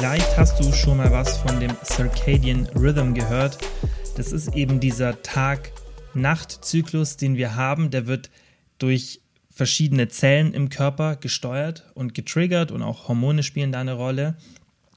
Vielleicht hast du schon mal was von dem Circadian Rhythm gehört. Das ist eben dieser Tag-Nacht-Zyklus, den wir haben. Der wird durch verschiedene Zellen im Körper gesteuert und getriggert und auch Hormone spielen da eine Rolle.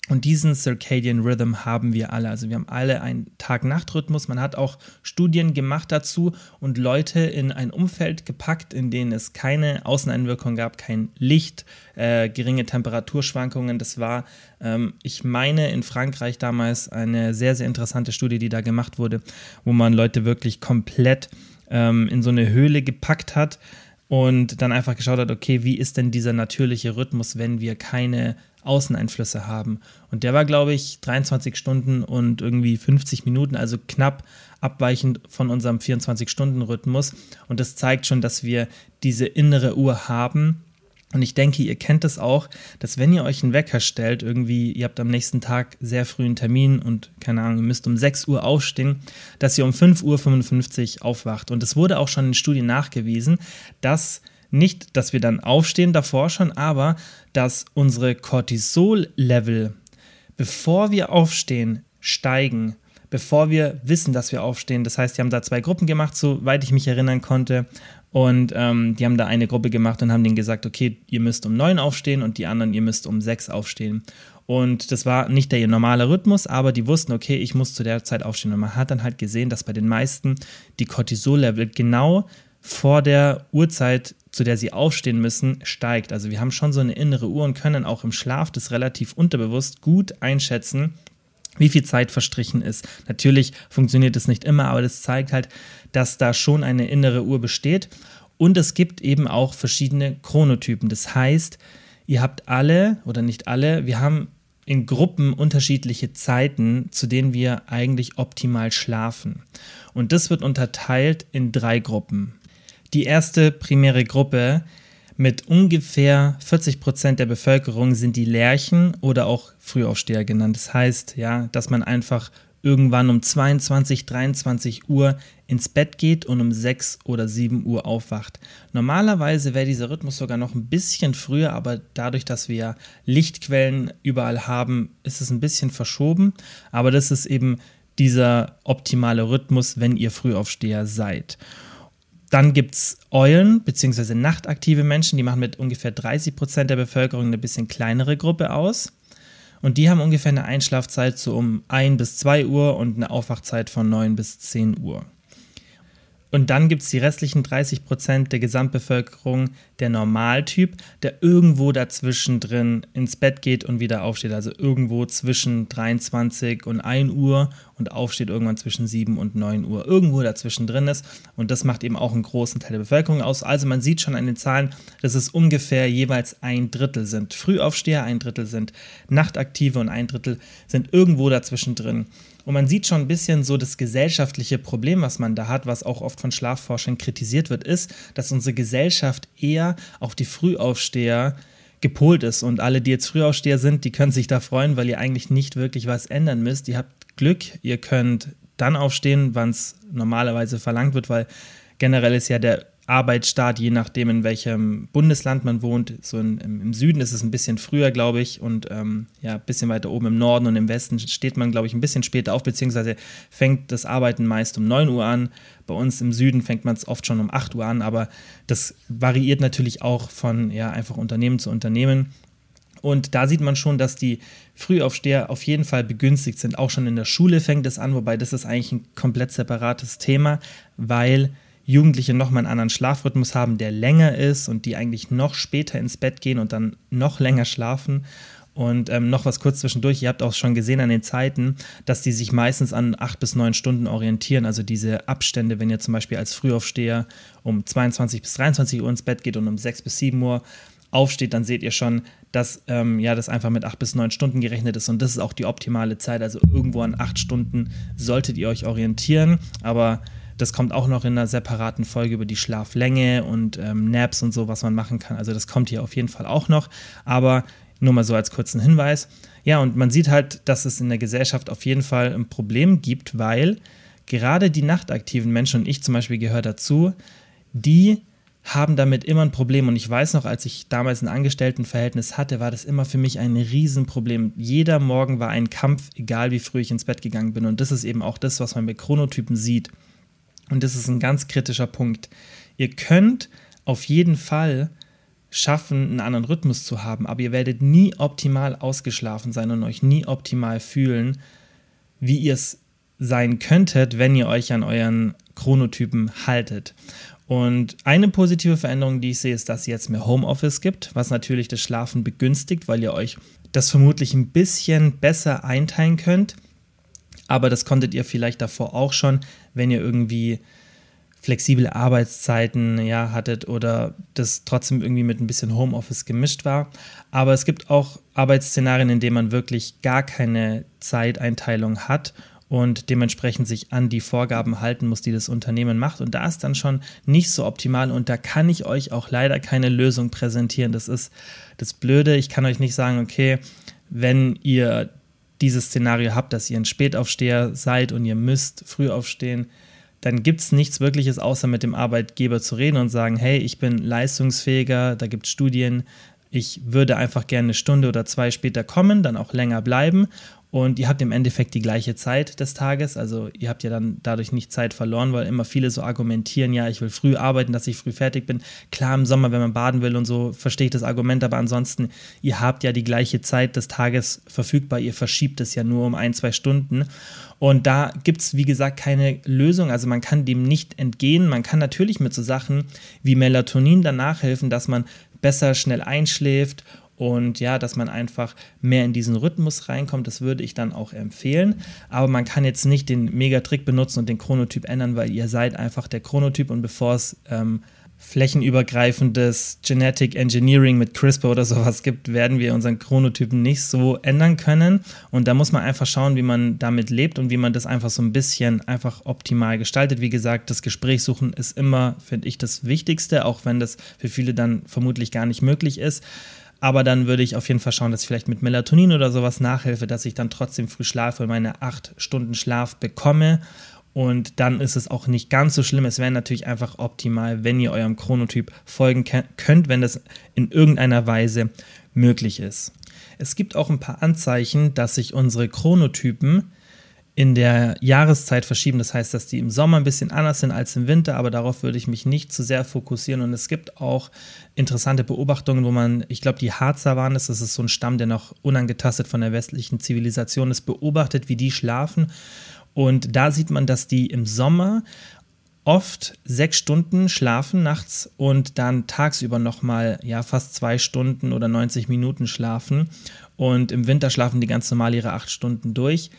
Und diesen Circadian Rhythm haben wir alle. Also wir haben alle einen Tag-Nacht-Rhythmus. Man hat auch Studien gemacht dazu und Leute in ein Umfeld gepackt, in dem es keine Außeneinwirkung gab, kein Licht, äh, geringe Temperaturschwankungen. Das war, ähm, ich meine, in Frankreich damals eine sehr, sehr interessante Studie, die da gemacht wurde, wo man Leute wirklich komplett ähm, in so eine Höhle gepackt hat und dann einfach geschaut hat, okay, wie ist denn dieser natürliche Rhythmus, wenn wir keine Außeneinflüsse haben. Und der war, glaube ich, 23 Stunden und irgendwie 50 Minuten, also knapp abweichend von unserem 24-Stunden-Rhythmus. Und das zeigt schon, dass wir diese innere Uhr haben. Und ich denke, ihr kennt es das auch, dass wenn ihr euch einen Wecker stellt, irgendwie, ihr habt am nächsten Tag sehr frühen Termin und keine Ahnung, ihr müsst um 6 Uhr aufstehen, dass ihr um 5.55 Uhr aufwacht. Und es wurde auch schon in Studien nachgewiesen, dass nicht, dass wir dann aufstehen davor schon, aber dass unsere Cortisol-Level, bevor wir aufstehen, steigen, bevor wir wissen, dass wir aufstehen. Das heißt, die haben da zwei Gruppen gemacht, soweit ich mich erinnern konnte. Und ähm, die haben da eine Gruppe gemacht und haben denen gesagt, okay, ihr müsst um neun aufstehen und die anderen, ihr müsst um sechs aufstehen. Und das war nicht der normale Rhythmus, aber die wussten, okay, ich muss zu der Zeit aufstehen. Und man hat dann halt gesehen, dass bei den meisten die Cortisol-Level genau vor der Uhrzeit, zu der sie aufstehen müssen, steigt. Also wir haben schon so eine innere Uhr und können auch im Schlaf das relativ unterbewusst gut einschätzen, wie viel Zeit verstrichen ist. Natürlich funktioniert es nicht immer, aber das zeigt halt, dass da schon eine innere Uhr besteht. Und es gibt eben auch verschiedene Chronotypen. Das heißt, ihr habt alle oder nicht alle, wir haben in Gruppen unterschiedliche Zeiten, zu denen wir eigentlich optimal schlafen. Und das wird unterteilt in drei Gruppen. Die erste primäre Gruppe mit ungefähr 40 Prozent der Bevölkerung sind die Lerchen oder auch Frühaufsteher genannt. Das heißt, ja, dass man einfach irgendwann um 22, 23 Uhr ins Bett geht und um 6 oder 7 Uhr aufwacht. Normalerweise wäre dieser Rhythmus sogar noch ein bisschen früher, aber dadurch, dass wir Lichtquellen überall haben, ist es ein bisschen verschoben. Aber das ist eben dieser optimale Rhythmus, wenn ihr Frühaufsteher seid. Dann gibt es Eulen bzw. nachtaktive Menschen, die machen mit ungefähr 30 Prozent der Bevölkerung eine bisschen kleinere Gruppe aus. Und die haben ungefähr eine Einschlafzeit so um 1 bis 2 Uhr und eine Aufwachzeit von 9 bis 10 Uhr. Und dann gibt es die restlichen 30 Prozent der Gesamtbevölkerung, der Normaltyp, der irgendwo dazwischen drin ins Bett geht und wieder aufsteht. Also irgendwo zwischen 23 und 1 Uhr und aufsteht irgendwann zwischen 7 und 9 Uhr. Irgendwo dazwischen drin ist. Und das macht eben auch einen großen Teil der Bevölkerung aus. Also man sieht schon an den Zahlen, dass es ungefähr jeweils ein Drittel sind. Frühaufsteher, ein Drittel sind Nachtaktive und ein Drittel sind irgendwo dazwischen drin. Und man sieht schon ein bisschen so das gesellschaftliche Problem, was man da hat, was auch oft von Schlafforschern kritisiert wird, ist, dass unsere Gesellschaft eher auf die Frühaufsteher gepolt ist. Und alle, die jetzt Frühaufsteher sind, die können sich da freuen, weil ihr eigentlich nicht wirklich was ändern müsst. Ihr habt Glück, ihr könnt dann aufstehen, wann es normalerweise verlangt wird, weil generell ist ja der Arbeitsstart, je nachdem, in welchem Bundesland man wohnt. So in, im, Süden ist es ein bisschen früher, glaube ich, und ähm, ja, ein bisschen weiter oben im Norden und im Westen steht man, glaube ich, ein bisschen später auf, beziehungsweise fängt das Arbeiten meist um 9 Uhr an. Bei uns im Süden fängt man es oft schon um 8 Uhr an, aber das variiert natürlich auch von ja, einfach Unternehmen zu Unternehmen. Und da sieht man schon, dass die Frühaufsteher auf jeden Fall begünstigt sind. Auch schon in der Schule fängt es an, wobei das ist eigentlich ein komplett separates Thema, weil Jugendliche nochmal einen anderen Schlafrhythmus haben, der länger ist und die eigentlich noch später ins Bett gehen und dann noch länger schlafen. Und ähm, noch was kurz zwischendurch, ihr habt auch schon gesehen an den Zeiten, dass die sich meistens an acht bis neun Stunden orientieren. Also diese Abstände, wenn ihr zum Beispiel als Frühaufsteher um 22 bis 23 Uhr ins Bett geht und um 6 bis 7 Uhr aufsteht, dann seht ihr schon, dass ähm, ja, das einfach mit acht bis neun Stunden gerechnet ist und das ist auch die optimale Zeit. Also irgendwo an acht Stunden solltet ihr euch orientieren. Aber das kommt auch noch in einer separaten Folge über die Schlaflänge und ähm, Naps und so, was man machen kann. Also das kommt hier auf jeden Fall auch noch. Aber nur mal so als kurzen Hinweis. Ja, und man sieht halt, dass es in der Gesellschaft auf jeden Fall ein Problem gibt, weil gerade die nachtaktiven Menschen, und ich zum Beispiel gehöre dazu, die haben damit immer ein Problem. Und ich weiß noch, als ich damals ein Angestelltenverhältnis hatte, war das immer für mich ein Riesenproblem. Jeder Morgen war ein Kampf, egal wie früh ich ins Bett gegangen bin. Und das ist eben auch das, was man bei Chronotypen sieht. Und das ist ein ganz kritischer Punkt. Ihr könnt auf jeden Fall schaffen, einen anderen Rhythmus zu haben, aber ihr werdet nie optimal ausgeschlafen sein und euch nie optimal fühlen, wie ihr es sein könntet, wenn ihr euch an euren Chronotypen haltet. Und eine positive Veränderung, die ich sehe, ist, dass es jetzt mehr Homeoffice gibt, was natürlich das Schlafen begünstigt, weil ihr euch das vermutlich ein bisschen besser einteilen könnt. Aber das konntet ihr vielleicht davor auch schon, wenn ihr irgendwie flexible Arbeitszeiten ja, hattet oder das trotzdem irgendwie mit ein bisschen Homeoffice gemischt war. Aber es gibt auch Arbeitsszenarien, in denen man wirklich gar keine Zeiteinteilung hat und dementsprechend sich an die Vorgaben halten muss, die das Unternehmen macht. Und da ist dann schon nicht so optimal und da kann ich euch auch leider keine Lösung präsentieren. Das ist das Blöde. Ich kann euch nicht sagen, okay, wenn ihr dieses Szenario habt, dass ihr ein Spätaufsteher seid und ihr müsst früh aufstehen, dann gibt es nichts Wirkliches, außer mit dem Arbeitgeber zu reden und sagen, hey, ich bin leistungsfähiger, da gibt es Studien, ich würde einfach gerne eine Stunde oder zwei später kommen, dann auch länger bleiben und ihr habt im Endeffekt die gleiche Zeit des Tages. Also ihr habt ja dann dadurch nicht Zeit verloren, weil immer viele so argumentieren, ja, ich will früh arbeiten, dass ich früh fertig bin. Klar, im Sommer, wenn man baden will und so, verstehe ich das Argument, aber ansonsten, ihr habt ja die gleiche Zeit des Tages verfügbar. Ihr verschiebt es ja nur um ein, zwei Stunden. Und da gibt es, wie gesagt, keine Lösung. Also man kann dem nicht entgehen. Man kann natürlich mit so Sachen wie Melatonin danach helfen, dass man besser schnell einschläft und ja, dass man einfach mehr in diesen Rhythmus reinkommt, das würde ich dann auch empfehlen. Aber man kann jetzt nicht den Megatrick benutzen und den Chronotyp ändern, weil ihr seid einfach der Chronotyp und bevor es ähm, flächenübergreifendes Genetic Engineering mit CRISPR oder sowas gibt, werden wir unseren Chronotypen nicht so ändern können. Und da muss man einfach schauen, wie man damit lebt und wie man das einfach so ein bisschen einfach optimal gestaltet. Wie gesagt, das Gespräch suchen ist immer, finde ich, das Wichtigste, auch wenn das für viele dann vermutlich gar nicht möglich ist. Aber dann würde ich auf jeden Fall schauen, dass ich vielleicht mit Melatonin oder sowas nachhelfe, dass ich dann trotzdem früh schlafe und meine acht Stunden Schlaf bekomme. Und dann ist es auch nicht ganz so schlimm. Es wäre natürlich einfach optimal, wenn ihr eurem Chronotyp folgen könnt, wenn das in irgendeiner Weise möglich ist. Es gibt auch ein paar Anzeichen, dass sich unsere Chronotypen in der Jahreszeit verschieben. Das heißt, dass die im Sommer ein bisschen anders sind als im Winter, aber darauf würde ich mich nicht zu sehr fokussieren. Und es gibt auch interessante Beobachtungen, wo man, ich glaube, die Harzer waren es, das ist so ein Stamm, der noch unangetastet von der westlichen Zivilisation ist, beobachtet, wie die schlafen. Und da sieht man, dass die im Sommer oft sechs Stunden schlafen nachts und dann tagsüber nochmal ja fast zwei Stunden oder 90 Minuten schlafen. Und im Winter schlafen die ganz normal ihre acht Stunden durch.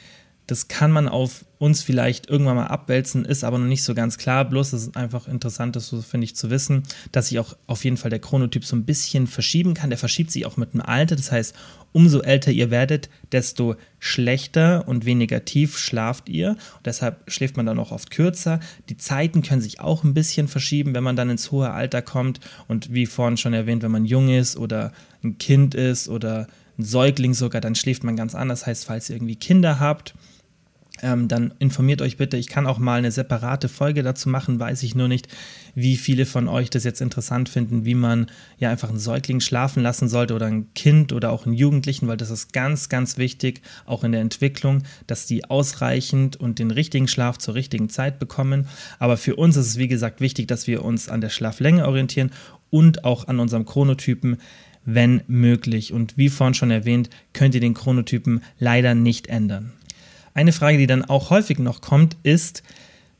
Das kann man auf uns vielleicht irgendwann mal abwälzen, ist aber noch nicht so ganz klar. Bloß es ist einfach interessant, das so finde ich zu wissen, dass sich auch auf jeden Fall der Chronotyp so ein bisschen verschieben kann. Der verschiebt sich auch mit dem Alter. Das heißt, umso älter ihr werdet, desto schlechter und weniger tief schlaft ihr. Und deshalb schläft man dann auch oft kürzer. Die Zeiten können sich auch ein bisschen verschieben, wenn man dann ins hohe Alter kommt. Und wie vorhin schon erwähnt, wenn man jung ist oder ein Kind ist oder ein Säugling sogar, dann schläft man ganz anders. Das heißt, falls ihr irgendwie Kinder habt, ähm, dann informiert euch bitte. Ich kann auch mal eine separate Folge dazu machen, weiß ich nur nicht, wie viele von euch das jetzt interessant finden, wie man ja einfach einen Säugling schlafen lassen sollte oder ein Kind oder auch einen Jugendlichen, weil das ist ganz, ganz wichtig, auch in der Entwicklung, dass die ausreichend und den richtigen Schlaf zur richtigen Zeit bekommen. Aber für uns ist es, wie gesagt, wichtig, dass wir uns an der Schlaflänge orientieren und auch an unserem Chronotypen wenn möglich. Und wie vorhin schon erwähnt, könnt ihr den Chronotypen leider nicht ändern. Eine Frage, die dann auch häufig noch kommt, ist,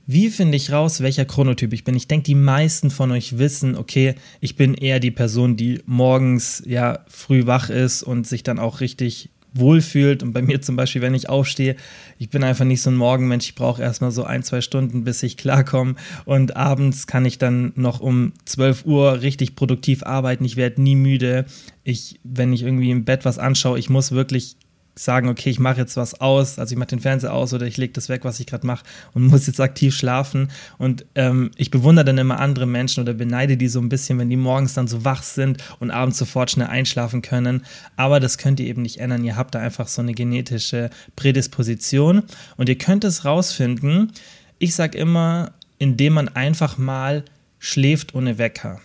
wie finde ich raus, welcher Chronotyp ich bin? Ich denke, die meisten von euch wissen, okay, ich bin eher die Person, die morgens ja früh wach ist und sich dann auch richtig wohlfühlt. Und bei mir zum Beispiel, wenn ich aufstehe, ich bin einfach nicht so ein Morgenmensch. Ich brauche erstmal so ein, zwei Stunden, bis ich klarkomme. Und abends kann ich dann noch um 12 Uhr richtig produktiv arbeiten. Ich werde nie müde. Ich, wenn ich irgendwie im Bett was anschaue, ich muss wirklich sagen, okay, ich mache jetzt was aus, also ich mache den Fernseher aus oder ich lege das weg, was ich gerade mache und muss jetzt aktiv schlafen. Und ähm, ich bewundere dann immer andere Menschen oder beneide die so ein bisschen, wenn die morgens dann so wach sind und abends sofort schnell einschlafen können. Aber das könnt ihr eben nicht ändern. Ihr habt da einfach so eine genetische Prädisposition und ihr könnt es rausfinden. Ich sage immer, indem man einfach mal schläft ohne Wecker.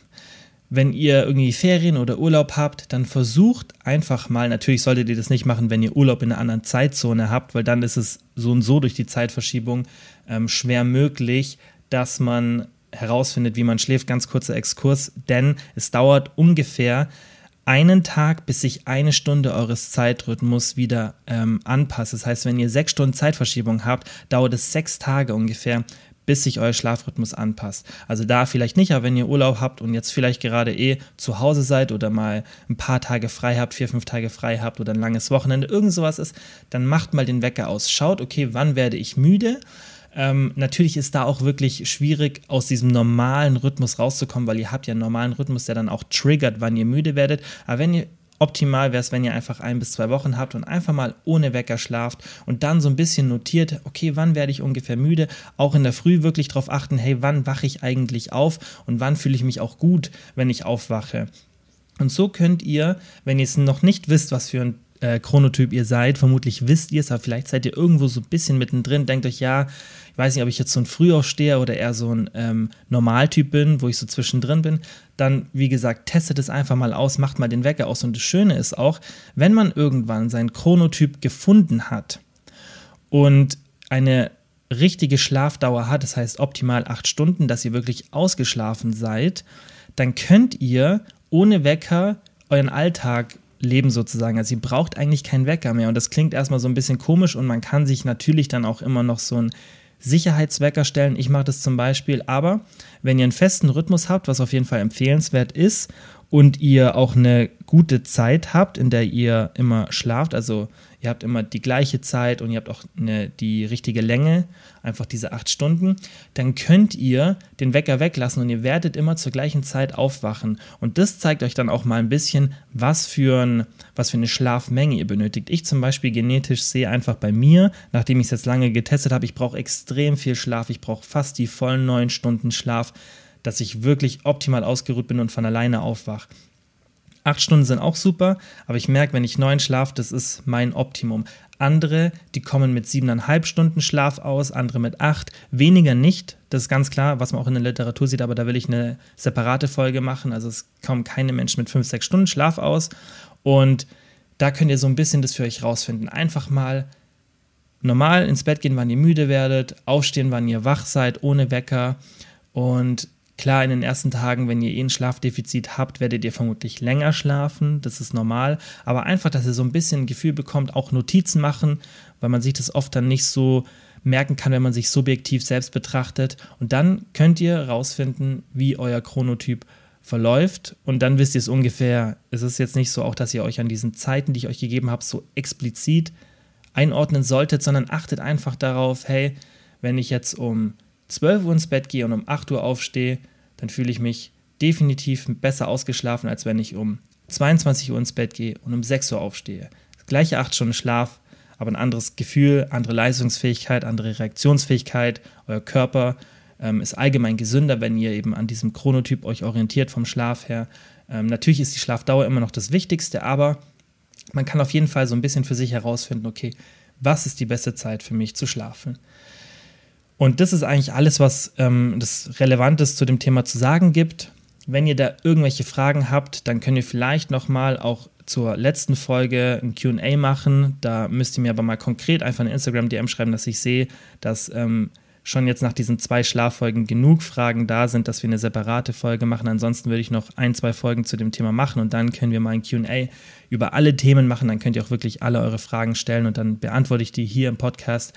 Wenn ihr irgendwie Ferien oder Urlaub habt, dann versucht einfach mal, natürlich solltet ihr das nicht machen, wenn ihr Urlaub in einer anderen Zeitzone habt, weil dann ist es so und so durch die Zeitverschiebung ähm, schwer möglich, dass man herausfindet, wie man schläft. Ganz kurzer Exkurs, denn es dauert ungefähr einen Tag, bis sich eine Stunde eures Zeitrhythmus wieder ähm, anpasst. Das heißt, wenn ihr sechs Stunden Zeitverschiebung habt, dauert es sechs Tage ungefähr, bis sich euer Schlafrhythmus anpasst. Also da vielleicht nicht, aber wenn ihr Urlaub habt und jetzt vielleicht gerade eh zu Hause seid oder mal ein paar Tage frei habt, vier, fünf Tage frei habt oder ein langes Wochenende, irgend sowas ist, dann macht mal den Wecker aus. Schaut, okay, wann werde ich müde? Ähm, natürlich ist da auch wirklich schwierig, aus diesem normalen Rhythmus rauszukommen, weil ihr habt ja einen normalen Rhythmus, der dann auch triggert, wann ihr müde werdet. Aber wenn ihr Optimal wäre es, wenn ihr einfach ein bis zwei Wochen habt und einfach mal ohne Wecker schlaft und dann so ein bisschen notiert, okay, wann werde ich ungefähr müde? Auch in der Früh wirklich darauf achten, hey, wann wache ich eigentlich auf und wann fühle ich mich auch gut, wenn ich aufwache? Und so könnt ihr, wenn ihr es noch nicht wisst, was für ein äh, Chronotyp ihr seid. Vermutlich wisst ihr es, aber vielleicht seid ihr irgendwo so ein bisschen mittendrin. Denkt euch, ja, ich weiß nicht, ob ich jetzt so ein Frühaufsteher oder eher so ein ähm, Normaltyp bin, wo ich so zwischendrin bin. Dann, wie gesagt, testet es einfach mal aus, macht mal den Wecker aus. Und das Schöne ist auch, wenn man irgendwann seinen Chronotyp gefunden hat und eine richtige Schlafdauer hat, das heißt optimal acht Stunden, dass ihr wirklich ausgeschlafen seid, dann könnt ihr ohne Wecker euren Alltag leben sozusagen. Also ihr braucht eigentlich keinen Wecker mehr. Und das klingt erstmal so ein bisschen komisch und man kann sich natürlich dann auch immer noch so einen Sicherheitswecker stellen. Ich mache das zum Beispiel, aber wenn ihr einen festen Rhythmus habt, was auf jeden Fall empfehlenswert ist, und ihr auch eine gute Zeit habt, in der ihr immer schlaft, also ihr habt immer die gleiche Zeit und ihr habt auch eine, die richtige Länge, einfach diese acht Stunden, dann könnt ihr den Wecker weglassen und ihr werdet immer zur gleichen Zeit aufwachen. Und das zeigt euch dann auch mal ein bisschen, was für, ein, was für eine Schlafmenge ihr benötigt. Ich zum Beispiel genetisch sehe einfach bei mir, nachdem ich es jetzt lange getestet habe, ich brauche extrem viel Schlaf, ich brauche fast die vollen neun Stunden Schlaf dass ich wirklich optimal ausgeruht bin und von alleine aufwach. Acht Stunden sind auch super, aber ich merke, wenn ich neun schlafe, das ist mein Optimum. Andere, die kommen mit siebeneinhalb Stunden Schlaf aus, andere mit acht, weniger nicht. Das ist ganz klar, was man auch in der Literatur sieht, aber da will ich eine separate Folge machen. Also es kommen keine Menschen mit fünf, sechs Stunden Schlaf aus. Und da könnt ihr so ein bisschen das für euch rausfinden. Einfach mal normal ins Bett gehen, wann ihr müde werdet, aufstehen, wann ihr wach seid, ohne Wecker. Und Klar, in den ersten Tagen, wenn ihr eh ein Schlafdefizit habt, werdet ihr vermutlich länger schlafen, das ist normal, aber einfach, dass ihr so ein bisschen ein Gefühl bekommt, auch Notizen machen, weil man sich das oft dann nicht so merken kann, wenn man sich subjektiv selbst betrachtet. Und dann könnt ihr rausfinden, wie euer Chronotyp verläuft. Und dann wisst ihr es ungefähr. Es ist jetzt nicht so auch, dass ihr euch an diesen Zeiten, die ich euch gegeben habe, so explizit einordnen solltet, sondern achtet einfach darauf, hey, wenn ich jetzt um 12 Uhr ins Bett gehe und um 8 Uhr aufstehe, dann fühle ich mich definitiv besser ausgeschlafen, als wenn ich um 22 Uhr ins Bett gehe und um 6 Uhr aufstehe. Das gleiche 8 Stunden Schlaf, aber ein anderes Gefühl, andere Leistungsfähigkeit, andere Reaktionsfähigkeit. Euer Körper ähm, ist allgemein gesünder, wenn ihr eben an diesem Chronotyp euch orientiert vom Schlaf her. Ähm, natürlich ist die Schlafdauer immer noch das Wichtigste, aber man kann auf jeden Fall so ein bisschen für sich herausfinden, okay, was ist die beste Zeit für mich zu schlafen? Und das ist eigentlich alles, was ähm, das Relevantes zu dem Thema zu sagen gibt. Wenn ihr da irgendwelche Fragen habt, dann könnt ihr vielleicht nochmal auch zur letzten Folge ein QA machen. Da müsst ihr mir aber mal konkret einfach eine Instagram-DM schreiben, dass ich sehe, dass ähm, schon jetzt nach diesen zwei Schlaffolgen genug Fragen da sind, dass wir eine separate Folge machen. Ansonsten würde ich noch ein, zwei Folgen zu dem Thema machen und dann können wir mal ein QA über alle Themen machen. Dann könnt ihr auch wirklich alle eure Fragen stellen und dann beantworte ich die hier im Podcast.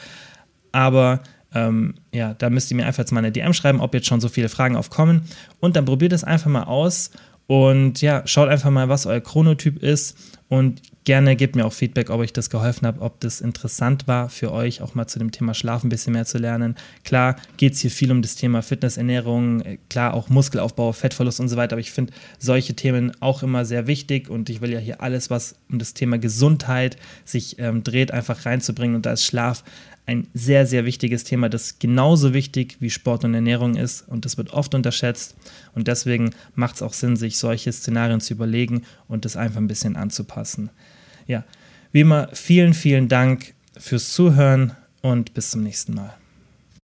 Aber ähm, ja, da müsst ihr mir einfach jetzt mal eine DM schreiben, ob jetzt schon so viele Fragen aufkommen. Und dann probiert es einfach mal aus. Und ja, schaut einfach mal, was euer Chronotyp ist. Und gerne gebt mir auch Feedback, ob euch das geholfen hat, ob das interessant war für euch, auch mal zu dem Thema Schlaf ein bisschen mehr zu lernen. Klar geht es hier viel um das Thema Fitness, Ernährung, klar auch Muskelaufbau, Fettverlust und so weiter, aber ich finde solche Themen auch immer sehr wichtig. Und ich will ja hier alles, was um das Thema Gesundheit sich ähm, dreht, einfach reinzubringen. Und da ist Schlaf ein sehr, sehr wichtiges Thema, das genauso wichtig wie Sport und Ernährung ist und das wird oft unterschätzt und deswegen macht es auch Sinn, sich solche Szenarien zu überlegen und das einfach ein bisschen anzupassen. Ja, wie immer, vielen, vielen Dank fürs Zuhören und bis zum nächsten Mal.